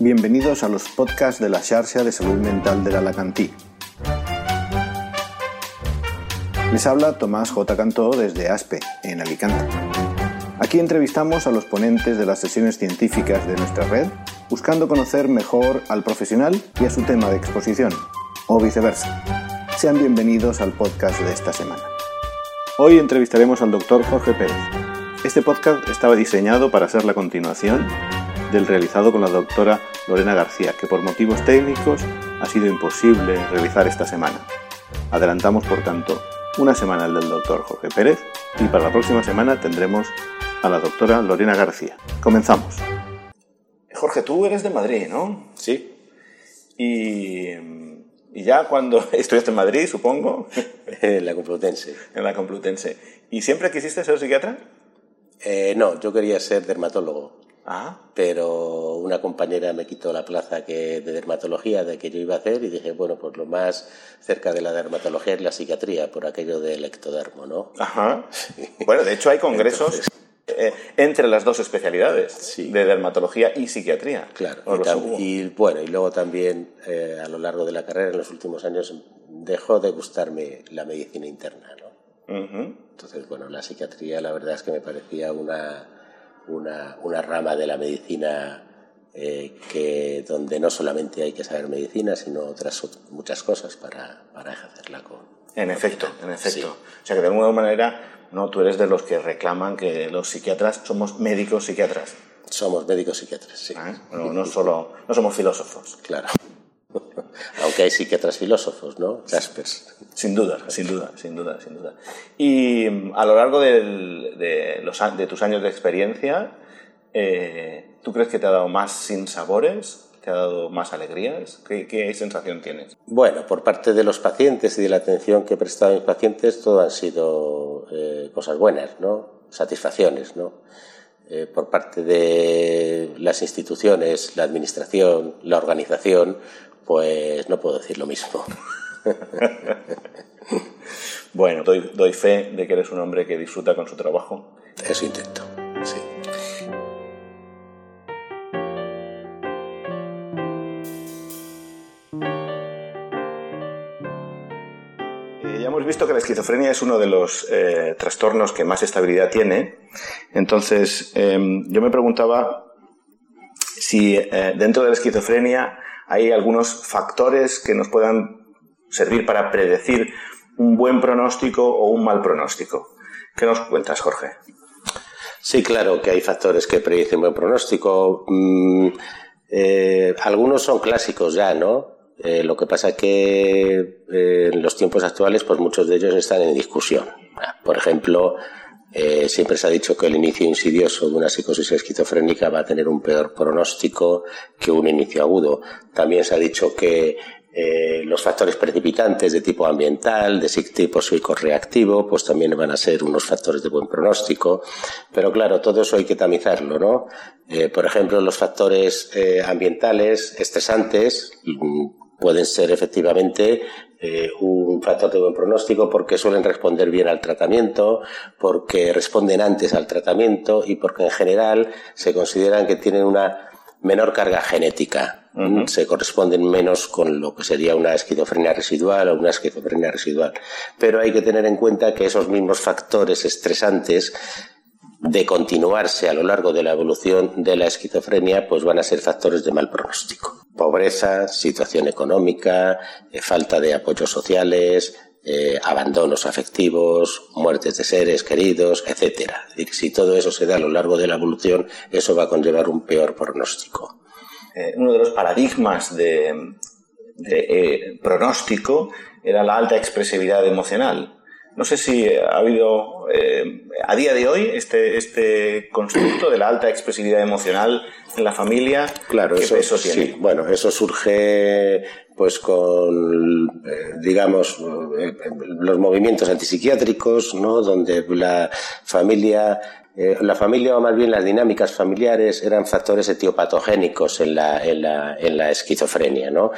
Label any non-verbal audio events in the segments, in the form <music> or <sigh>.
Bienvenidos a los podcasts de la Xarxa de Salud Mental de Alacantí. Les habla Tomás J. Cantó desde ASPE, en Alicante. Aquí entrevistamos a los ponentes de las sesiones científicas de nuestra red, buscando conocer mejor al profesional y a su tema de exposición, o viceversa. Sean bienvenidos al podcast de esta semana. Hoy entrevistaremos al doctor Jorge Pérez. Este podcast estaba diseñado para ser la continuación del realizado con la doctora Lorena García, que por motivos técnicos ha sido imposible realizar esta semana. Adelantamos, por tanto, una semana el del doctor Jorge Pérez y para la próxima semana tendremos a la doctora Lorena García. Comenzamos. Jorge, tú eres de Madrid, ¿no? Sí. Y, y ya cuando <laughs> estudiaste en Madrid, supongo. <laughs> En la Complutense. En la Complutense. ¿Y siempre quisiste ser psiquiatra? Eh, no, yo quería ser dermatólogo. Ah. Pero una compañera me quitó la plaza que, de dermatología de que yo iba a hacer y dije, bueno, pues lo más cerca de la dermatología es la psiquiatría, por aquello del ectodermo, ¿no? Ajá. Bueno, de hecho hay congresos Entonces- eh, entre las dos especialidades, Sí. de dermatología y psiquiatría. Claro. Y, tam- y, bueno, y luego también eh, a lo largo de la carrera, en los últimos años, dejó de gustarme la medicina interna, ¿no? Ujú. Entonces, bueno, la psiquiatría la verdad es que me parecía una, una, una rama de la medicina eh, que, donde no solamente hay que saber medicina, sino otras ot- muchas cosas para, para ejercerla con... En efecto, en efecto. Sí. O sea que de alguna manera, no, tú eres de los que reclaman que los psiquiatras somos médicos psiquiatras. Somos médicos psiquiatras, sí. ¿eh? No, no solo, no somos filósofos. Claro. <laughs> Aunque hay psiquiatras filósofos, ¿no? Jaspers. Sin duda, sin duda, sin duda, sin duda. Y mm, a lo largo del- de, los, de tus años de experiencia, eh, ¿tú crees que te ha dado más sinsabores? ¿Te ha dado más alegrías? ¿Qué, qué sensación tienes? Bueno, por parte de los pacientes y de la atención que he prestado a mis pacientes, todo han sido eh, cosas buenas, ¿no? Satisfacciones, ¿no? Eh, por parte de las instituciones, la administración, la organización, pues no puedo decir lo mismo. <laughs> Bueno, doy, doy fe de que eres un hombre que disfruta con su trabajo. Eso intento, sí. Eh, ya hemos visto que la esquizofrenia es uno de los eh, trastornos que más estabilidad tiene. Entonces, eh, yo me preguntaba si eh, dentro de la esquizofrenia hay algunos factores que nos puedan servir para predecir un buen pronóstico o un mal pronóstico. ¿Qué nos cuentas, Jorge? Sí, claro que hay factores que predicen buen pronóstico. Mm, eh, algunos son clásicos ya, ¿no? Eh, lo que pasa es que eh, en los tiempos actuales, pues muchos de ellos están en discusión. Por ejemplo, eh, siempre se ha dicho que el inicio insidioso de una psicosis esquizofrénica va a tener un peor pronóstico que un inicio agudo. También se ha dicho que eh, los factores precipitantes de tipo ambiental, de tipo psicorreactivo, pues también van a ser unos factores de buen pronóstico. Pero claro, todo eso hay que tamizarlo, ¿no? Eh, por ejemplo, los factores ambientales estresantes mm, pueden ser efectivamente eh, un factor de buen pronóstico porque suelen responder bien al tratamiento, porque responden antes al tratamiento y porque en general se consideran que tienen una menor carga genética. Se corresponden menos con lo que sería una esquizofrenia residual o una esquizofrenia residual. Pero hay que tener en cuenta que esos mismos factores estresantes de continuarse a lo largo de la evolución de la esquizofrenia, pues van a ser factores de mal pronóstico. Pobreza, situación económica, eh, falta de apoyos sociales, eh, abandonos afectivos, muertes de seres queridos. Es decir, si todo eso se da a lo largo de la evolución, eso va a conllevar un peor pronóstico. Eh, uno de los paradigmas de, de, eh, pronóstico era la alta expresividad emocional. No sé si ha habido eh, a día de hoy este, este constructo de la alta expresividad emocional en la familia. Claro, ¿Qué eso peso tiene? sí. Bueno, eso surge pues con eh, digamos eh, los movimientos antipsiquiátricos, ¿no? Donde la familia eh, la familia o más bien las dinámicas familiares eran factores etiopatogénicos en la, en la, en la esquizofrenia. ¿no?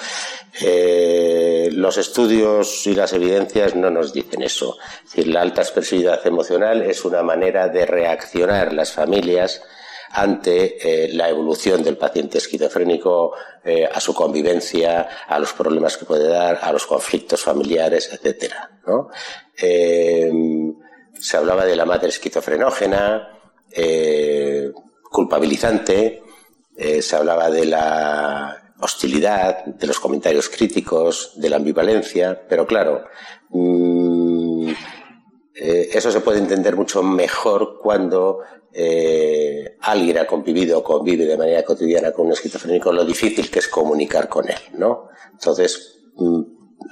Eh, los estudios y las evidencias no nos dicen eso. La alta expresividad emocional es una manera de reaccionar las familias ante la evolución del paciente esquizofrénico, a su convivencia, a los problemas que puede dar, a los conflictos familiares, etcétera. Se hablaba de la madre esquizofrenógena, culpabilizante, se hablaba de la hostilidad, de los comentarios críticos, de la ambivalencia, pero claro, mm, eh, eso se puede entender mucho mejor cuando eh, alguien ha convivido o convive de manera cotidiana con un esquizofrénico, lo difícil que es comunicar con él, ¿no? Entonces, mm,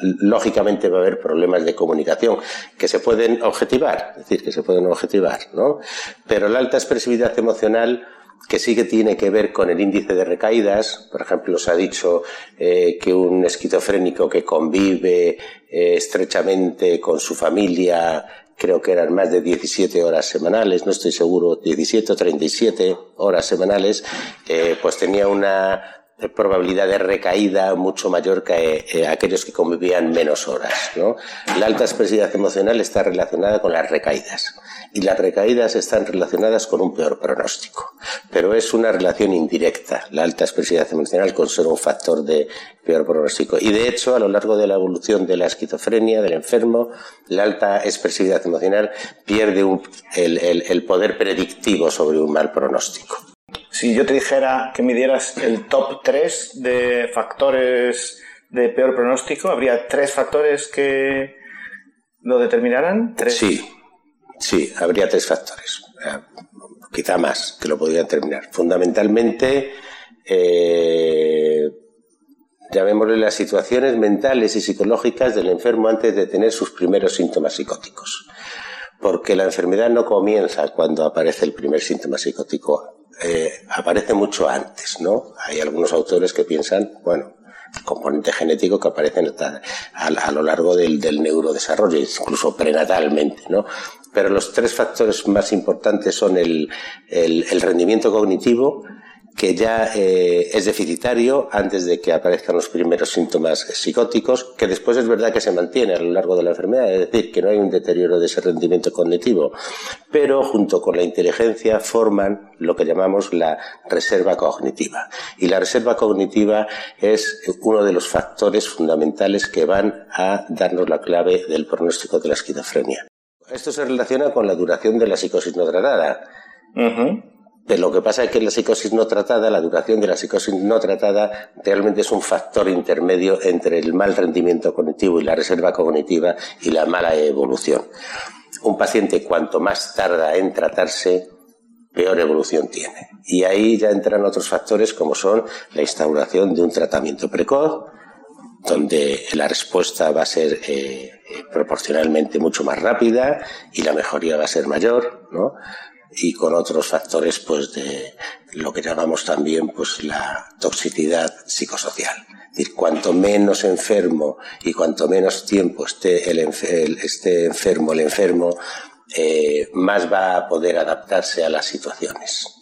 lógicamente va a haber problemas de comunicación que se pueden objetivar, es decir, que se pueden objetivar, ¿no? Pero la alta expresividad emocional que sí que tiene que ver con el índice de recaídas. Por ejemplo, se ha dicho eh, que un esquizofrénico que convive eh, estrechamente con su familia, creo que eran más de 17 horas semanales, no estoy seguro, 17 o 37 horas semanales, eh, pues tenía una probabilidad de recaída mucho mayor que aquellos que convivían menos horas. ¿no? La alta expresividad emocional está relacionada con las recaídas y las recaídas están relacionadas con un peor pronóstico. Pero es una relación indirecta, la alta expresividad emocional con ser un factor de peor pronóstico. Y de hecho, a lo largo de la evolución de la esquizofrenia, del enfermo, la alta expresividad emocional pierde el, poder predictivo sobre un mal pronóstico. Si yo te dijera que midieras el top 3 de factores de peor pronóstico, ¿habría tres factores que lo determinaran? Sí, Sí, habría tres factores, eh, quizá más, que lo podrían terminar. Fundamentalmente, eh, llamémosle las situaciones mentales y psicológicas del enfermo antes de tener sus primeros síntomas psicóticos. Porque la enfermedad no comienza cuando aparece el primer síntoma psicótico, eh, aparece mucho antes, ¿no? Hay algunos autores que piensan, bueno, componente genético que aparece a, lo largo del, neurodesarrollo, incluso prenatalmente, ¿no? pero los tres factores más importantes son el, rendimiento cognitivo, que ya eh, es deficitario antes de que aparezcan los primeros síntomas psicóticos, que después es verdad que se mantiene a lo largo de la enfermedad, es decir, que no hay un deterioro de ese rendimiento cognitivo, pero junto con la inteligencia forman lo que llamamos la reserva cognitiva. Y la reserva cognitiva es uno de los factores fundamentales que van a darnos la clave del pronóstico de la esquizofrenia. Esto se relaciona con la duración de la psicosis no tratada. Pero lo que pasa es que la psicosis no tratada, la duración de la psicosis no tratada, realmente es un factor intermedio entre el mal rendimiento cognitivo y la reserva cognitiva y la mala evolución. Un paciente cuanto más tarda en tratarse, peor evolución tiene. Y ahí ya entran otros factores como son la instauración de un tratamiento precoz, donde la respuesta va a ser eh, proporcionalmente mucho más rápida y la mejoría va a ser mayor, ¿no? Y con otros factores, pues, de lo que llamamos también, pues, la toxicidad psicosocial. Es decir, cuanto menos enfermo y cuanto menos tiempo esté, el, esté enfermo el enfermo, eh, más va a poder adaptarse a las situaciones.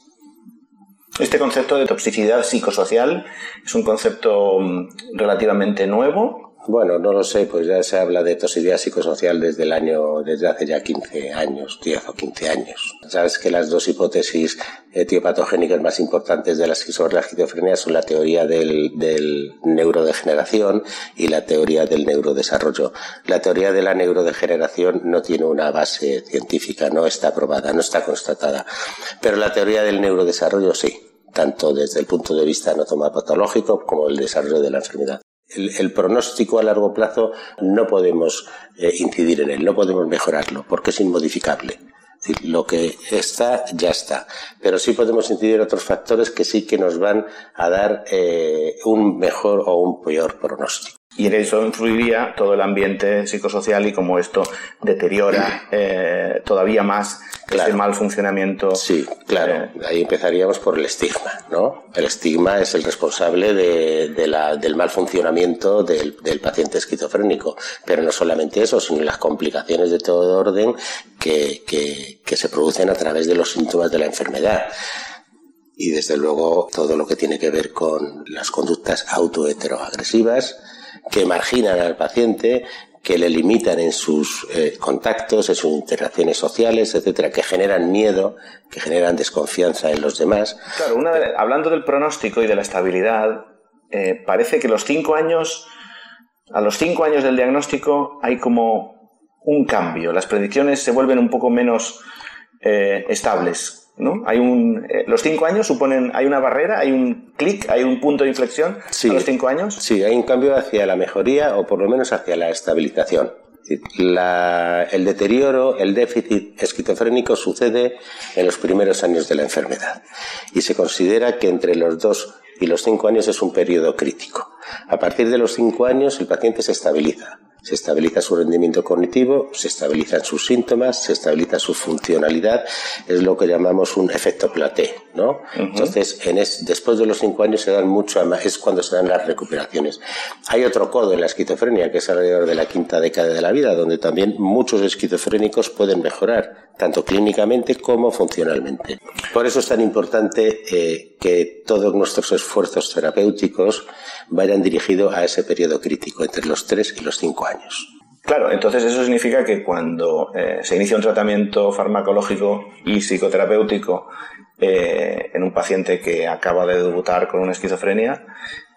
Este concepto de toxicidad psicosocial es un concepto mm, relativamente nuevo. Bueno, no lo sé, pues ya se habla de toxicidad psicosocial desde el año, desde hace ya 15 años, 10 o 15 años. Sabes que las dos hipótesis etiopatogénicas más importantes de la, sobre la esquizofrenia son la teoría del, del neurodegeneración y la teoría del neurodesarrollo. La teoría de la neurodegeneración no tiene una base científica, no está probada, no está constatada. Pero la teoría del neurodesarrollo sí tanto desde el punto de vista anatomopatológico como el desarrollo de la enfermedad. El, pronóstico a largo plazo no podemos eh, incidir en él, no podemos mejorarlo, porque es inmodificable. lo que está, ya está. Pero sí podemos incidir en otros factores que sí que nos van a dar eh, un mejor o un peor pronóstico. Y en eso influiría todo el ambiente psicosocial y cómo esto deteriora eh, todavía más ese mal funcionamiento. Sí, claro. Eh, Ahí empezaríamos por el estigma, ¿no? El estigma es el responsable de, la, del mal funcionamiento del, del, paciente esquizofrénico. Pero no solamente eso, sino las complicaciones de todo orden que, que, que se producen a través de los síntomas de la enfermedad y desde luego todo lo que tiene que ver con las conductas autoheteroagresivas que marginan al paciente, que le limitan en sus eh, contactos, en sus interacciones sociales, etcétera, que generan miedo, que generan desconfianza en los demás. Claro, hablando del pronóstico y de la estabilidad, eh, parece que los cinco años, a los cinco años del diagnóstico hay como un cambio. Las predicciones se vuelven un poco menos eh, estables. ¿No? Hay un, eh, los cinco años suponen, hay una barrera, hay un clic, hay un punto de inflexión sí, a los cinco años. Sí, hay un cambio hacia la mejoría o por lo menos hacia la estabilización. el deterioro, el déficit esquizofrénico sucede en los primeros años de la enfermedad y se considera que entre los dos y los cinco años es un periodo crítico. A partir de los cinco años el paciente se estabiliza se estabiliza su rendimiento cognitivo, se estabilizan sus síntomas, se estabiliza su funcionalidad, es lo que llamamos un efecto platé, ¿no? Entonces, en después de los cinco años se dan mucho es cuando se dan las recuperaciones. Hay otro codo en la esquizofrenia, que es alrededor de la quinta década de la vida, donde también muchos esquizofrénicos pueden mejorar, tanto clínicamente como funcionalmente. Por eso es tan importante eh, que todos nuestros esfuerzos terapéuticos vayan dirigidos a ese periodo crítico, entre los tres y los cinco años. Claro, entonces eso significa que cuando eh, se inicia un tratamiento farmacológico y psicoterapéutico eh, en un paciente que acaba de debutar con una esquizofrenia,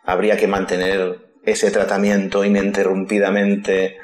habría que mantener ese tratamiento ininterrumpidamente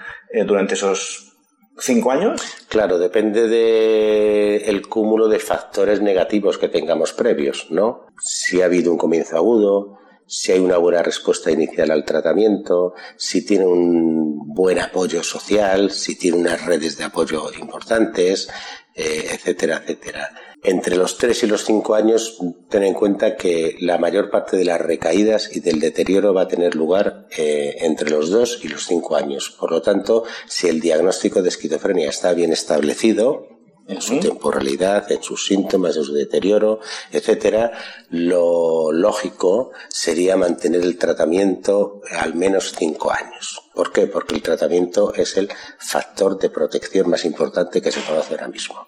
durante esos cinco años? Claro, depende del cúmulo de factores negativos que tengamos previos, ¿no? Si ha habido un comienzo agudo, si hay una buena respuesta inicial al tratamiento, si tiene un buen apoyo social, si tiene unas redes de apoyo importantes, eh, etcétera, etcétera. Entre los 3 y los 5 años, ten en cuenta que la mayor parte de las recaídas y del deterioro va a tener lugar eh, entre los 2 y los 5 años. Por lo tanto, si el diagnóstico de esquizofrenia está bien establecido, en su temporalidad, en sus síntomas, en su deterioro, etcétera, lo lógico sería mantener el tratamiento al menos cinco años. ¿Por qué? Porque el tratamiento es el factor de protección más importante que se hacer ahora mismo.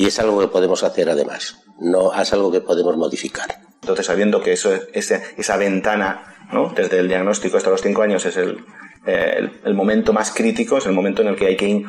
Y es algo que podemos hacer además, no es algo que podemos modificar. Entonces, sabiendo que eso, esa ventana, ¿no? desde el diagnóstico hasta los cinco años, es el, eh, el, momento más crítico, es el momento en el que hay que eh,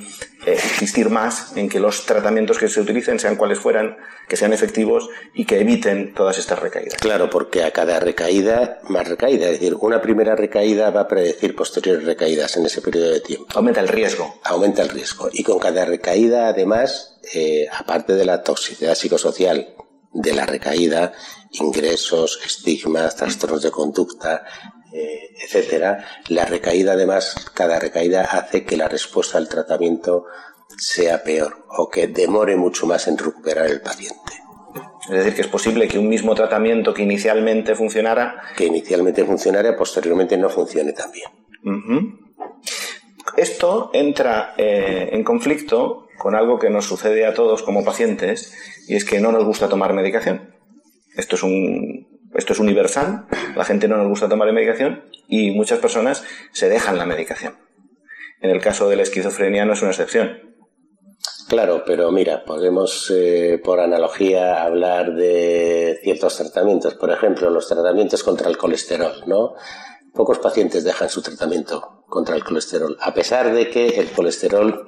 insistir más en que los tratamientos que se utilicen, sean cuales fueran, que sean efectivos y que eviten todas estas recaídas. Claro, porque a cada recaída, más recaída, es decir, una primera recaída va a predecir posteriores recaídas en ese periodo de tiempo. Aumenta el riesgo. Aumenta el riesgo. Y con cada recaída, además, eh, aparte de la toxicidad psicosocial de la recaída, ingresos, estigmas, trastornos de conducta, eh, etcétera, la recaída además, cada recaída hace que la respuesta al tratamiento sea peor o que demore mucho más en recuperar el paciente. Es decir, que es posible que un mismo tratamiento que inicialmente funcionara... Que inicialmente funcionara, posteriormente no funcione tan bien. Esto entra eh, en conflicto con algo que nos sucede a todos como pacientes y es que no nos gusta tomar medicación. Esto es un esto es universal, la gente no nos gusta tomar medicación y muchas personas se dejan la medicación. En el caso de la esquizofrenia no es una excepción. Claro, pero mira, podemos eh, por analogía hablar de ciertos tratamientos, por ejemplo, los tratamientos contra el colesterol, ¿no? Pocos pacientes dejan su tratamiento contra el colesterol, a pesar de que el colesterol,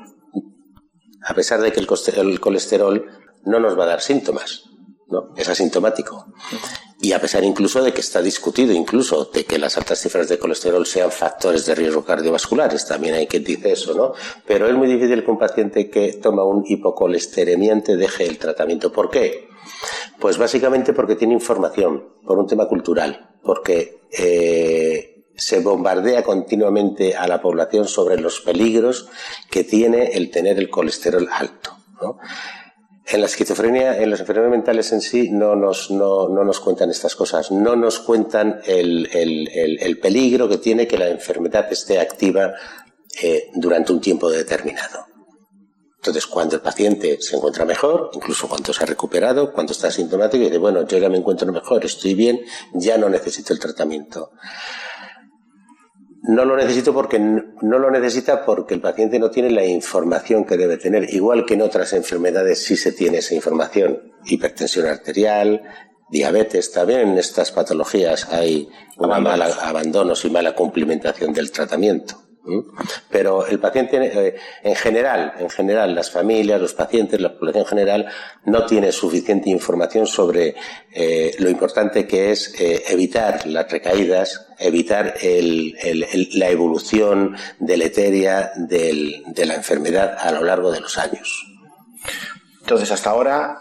a pesar de que el colesterol no nos va a dar síntomas, ¿no? Es asintomático y a pesar incluso de que está discutido incluso de que las altas cifras de colesterol sean factores de riesgo cardiovasculares, también hay quien dice eso, ¿no? Pero es muy difícil que un paciente que toma un hipocolesteremiante deje el tratamiento. ¿Por qué? Pues básicamente porque tiene información, por un tema cultural, porque eh, se bombardea continuamente a la población sobre los peligros que tiene el tener el colesterol alto. En la esquizofrenia, en las enfermedades mentales en sí, no nos, no, no nos cuentan estas cosas. No nos cuentan el, el, el, peligro que tiene que la enfermedad esté activa eh, durante un tiempo determinado. Entonces, cuando el paciente se encuentra mejor, incluso cuando se ha recuperado, cuando está sintomático, y dice, bueno, yo ya me encuentro mejor, estoy bien, ya no necesito el tratamiento no lo necesito porque no lo necesita porque el paciente no tiene la información que debe tener, igual que en otras enfermedades sí se tiene esa información, hipertensión arterial, diabetes, también en estas patologías hay una mala abandonos y mala cumplimentación del tratamiento. Pero el paciente, eh, en general, en general, las familias, los pacientes, la población general, no tiene suficiente información sobre eh, lo importante que es eh, evitar las recaídas, evitar la evolución deleteria de la enfermedad a lo largo de los años. Entonces, hasta ahora,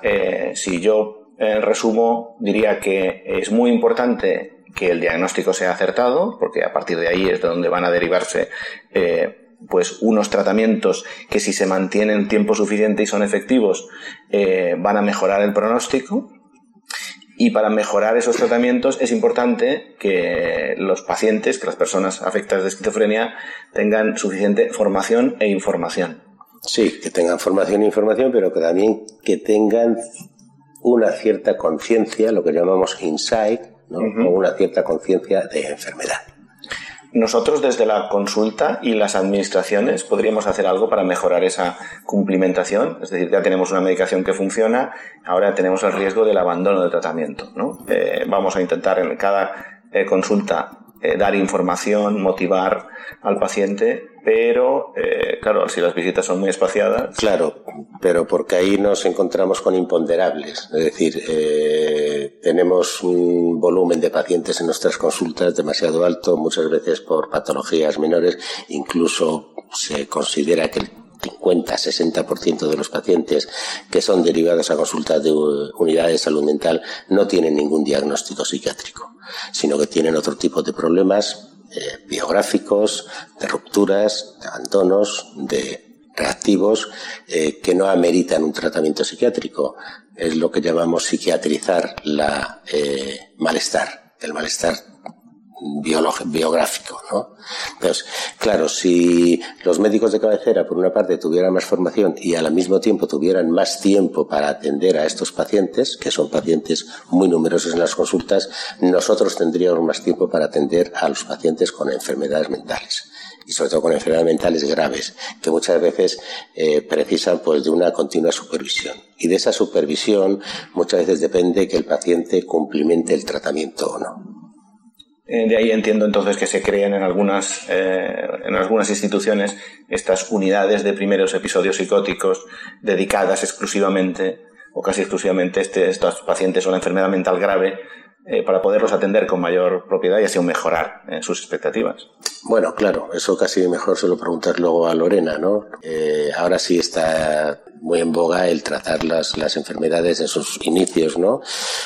si yo resumo, diría que es muy importante que el diagnóstico sea acertado, porque a partir de ahí es de donde van a derivarse eh, pues unos tratamientos que si se mantienen tiempo suficiente y son efectivos eh, van a mejorar el pronóstico. Y para mejorar esos tratamientos es importante que los pacientes, que las personas afectadas de esquizofrenia tengan suficiente formación e información. Sí, que tengan formación e información, pero que también que tengan una cierta conciencia, lo que llamamos insight, con una cierta conciencia de enfermedad. Nosotros desde la consulta y las administraciones podríamos hacer algo para mejorar esa cumplimentación, es decir, ya tenemos una medicación que funciona, ahora tenemos el riesgo del abandono del tratamiento. Eh, vamos a intentar en cada eh, consulta eh, dar información, motivar al paciente, pero eh, claro, si las visitas son muy espaciadas. Claro, pero porque ahí nos encontramos con imponderables. Es decir, eh, tenemos un volumen de pacientes en nuestras consultas demasiado alto, muchas veces por patologías menores, incluso se considera que el 50-60% de los pacientes que son derivados a consultas de unidades de salud mental no tienen ningún diagnóstico psiquiátrico, sino que tienen otro tipo de problemas eh, biográficos, de rupturas, de abandonos, de reactivos eh, que no ameritan un tratamiento psiquiátrico. Es lo que llamamos psiquiatrizar la eh, malestar. El malestar biográfico, ¿no? Entonces, claro, si los médicos de cabecera, por una parte, tuvieran más formación y al mismo tiempo tuvieran más tiempo para atender a estos pacientes, que son pacientes muy numerosos en las consultas, nosotros tendríamos más tiempo para atender a los pacientes con enfermedades mentales y sobre todo con enfermedades mentales graves, que muchas veces eh, precisan pues de una continua supervisión. Y de esa supervisión muchas veces depende que el paciente cumplimente el tratamiento o no. Eh, de ahí entiendo entonces que se creen en algunas, eh, en algunas instituciones estas unidades de primeros episodios psicóticos dedicadas exclusivamente o casi exclusivamente a este, estos pacientes con enfermedad mental grave eh, para poderlos atender con mayor propiedad y así mejorar eh, sus expectativas. Bueno, claro, eso casi mejor se lo preguntas luego a Lorena, ¿no? Eh, ahora sí está muy en boga el tratar las, las, enfermedades en sus inicios, ¿no?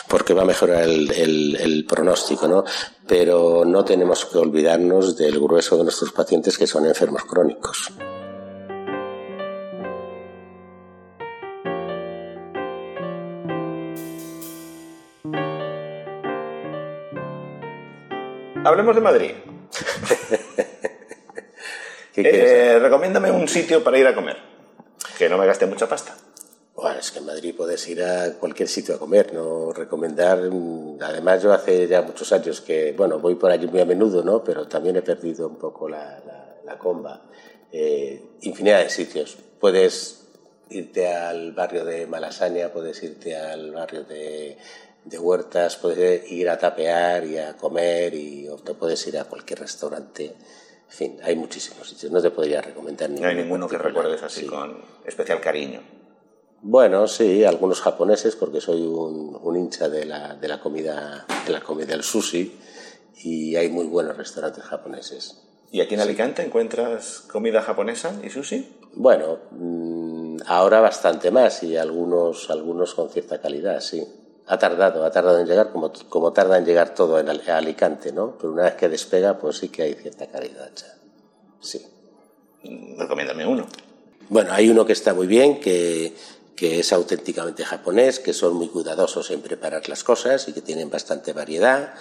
Porque va a mejorar el, el, el, pronóstico, ¿no? Pero no tenemos que olvidarnos del grueso de nuestros pacientes que son enfermos crónicos. Hablemos de Madrid. <laughs> eh, recomiéndame un sitio para ir a comer, que no me gaste mucha pasta. Bueno, es que en Madrid puedes ir a cualquier sitio a comer, no recomendar. Además, yo hace ya muchos años que, bueno, voy por allí muy a menudo, ¿no? Pero también he perdido un poco la, la, comba. Eh, infinidad de sitios. Puedes irte al barrio de Malasaña, puedes irte al barrio de de huertas, puedes ir a tapear y a comer y o te puedes ir a cualquier restaurante. En fin, hay muchísimos sitios. No te podría recomendar ninguno. No hay ninguno que recuerdes así con especial cariño. Bueno, sí, algunos japoneses, porque soy un, un hincha de la, de la, comida, de la comida del sushi y hay muy buenos restaurantes japoneses. ¿Y aquí en Alicante encuentras comida japonesa y sushi? Bueno, mm, ahora bastante más y algunos, algunos con cierta calidad, sí ha tardado, ha tardado en llegar, como, como tarda en llegar todo en Alicante, ¿no? Pero una vez que despega, pues sí que hay cierta calidad ya. Sí. Recomiéndame uno. Bueno, hay uno que está muy bien, que, que es auténticamente japonés, que son muy cuidadosos en preparar las cosas y que tienen bastante variedad,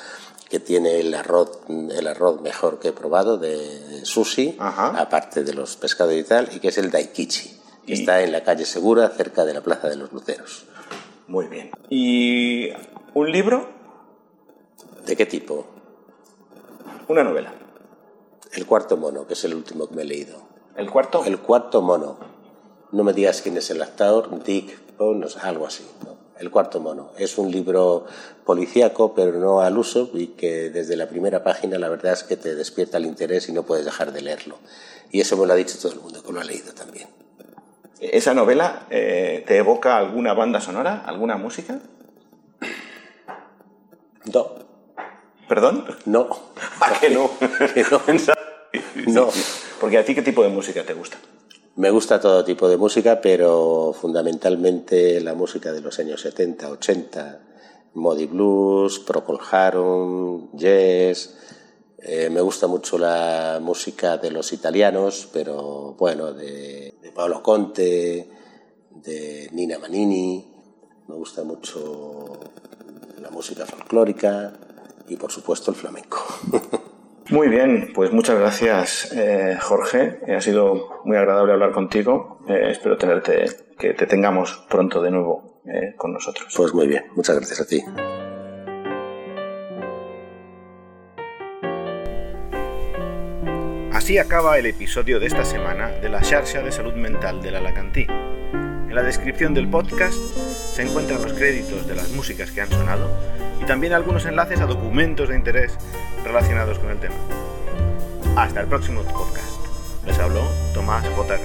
que tiene el arroz, el arroz mejor que he probado de sushi, aparte de los pescados y tal, y que es el daikichi, que está en la calle Segura, cerca de la Plaza de los Luceros. Muy bien. ¿Y un libro? ¿De qué tipo? Una novela. El cuarto mono, que es el último que me he leído. ¿El cuarto? El cuarto mono. No me digas quién es el actor, Dick, o algo así. El cuarto mono. Es un libro policíaco, pero no al uso, y que desde la primera página la verdad es que te despierta el interés y no puedes dejar de leerlo. Y eso me lo ha dicho todo el mundo que lo ha leído también. ¿Esa novela eh, te evoca alguna banda sonora, alguna música? No. ¿Perdón? No. ¿A qué no? <laughs> <laughs> no. Porque a ti, ¿qué tipo de música te gusta? Me gusta todo tipo de música, pero fundamentalmente la música de los años 70, 80, Modi Blues, Procol Harum, Jazz. Eh, me gusta mucho la música de los italianos, pero bueno, de, de Paolo Conte, de Nina Manini. Me gusta mucho la música folclórica y por supuesto el flamenco. <laughs> Muy bien, pues muchas gracias eh, Jorge. Ha sido muy agradable hablar contigo. Eh, espero tenerte, que te tengamos pronto de nuevo eh, con nosotros. Pues muy bien, muchas gracias a ti. Así acaba el episodio de esta semana de la Xarxa de Salud Mental del Alacantí. En la descripción del podcast se encuentran los créditos de las músicas que han sonado y también algunos enlaces a documentos de interés relacionados con el tema. Hasta el próximo podcast. Les habló Tomás J.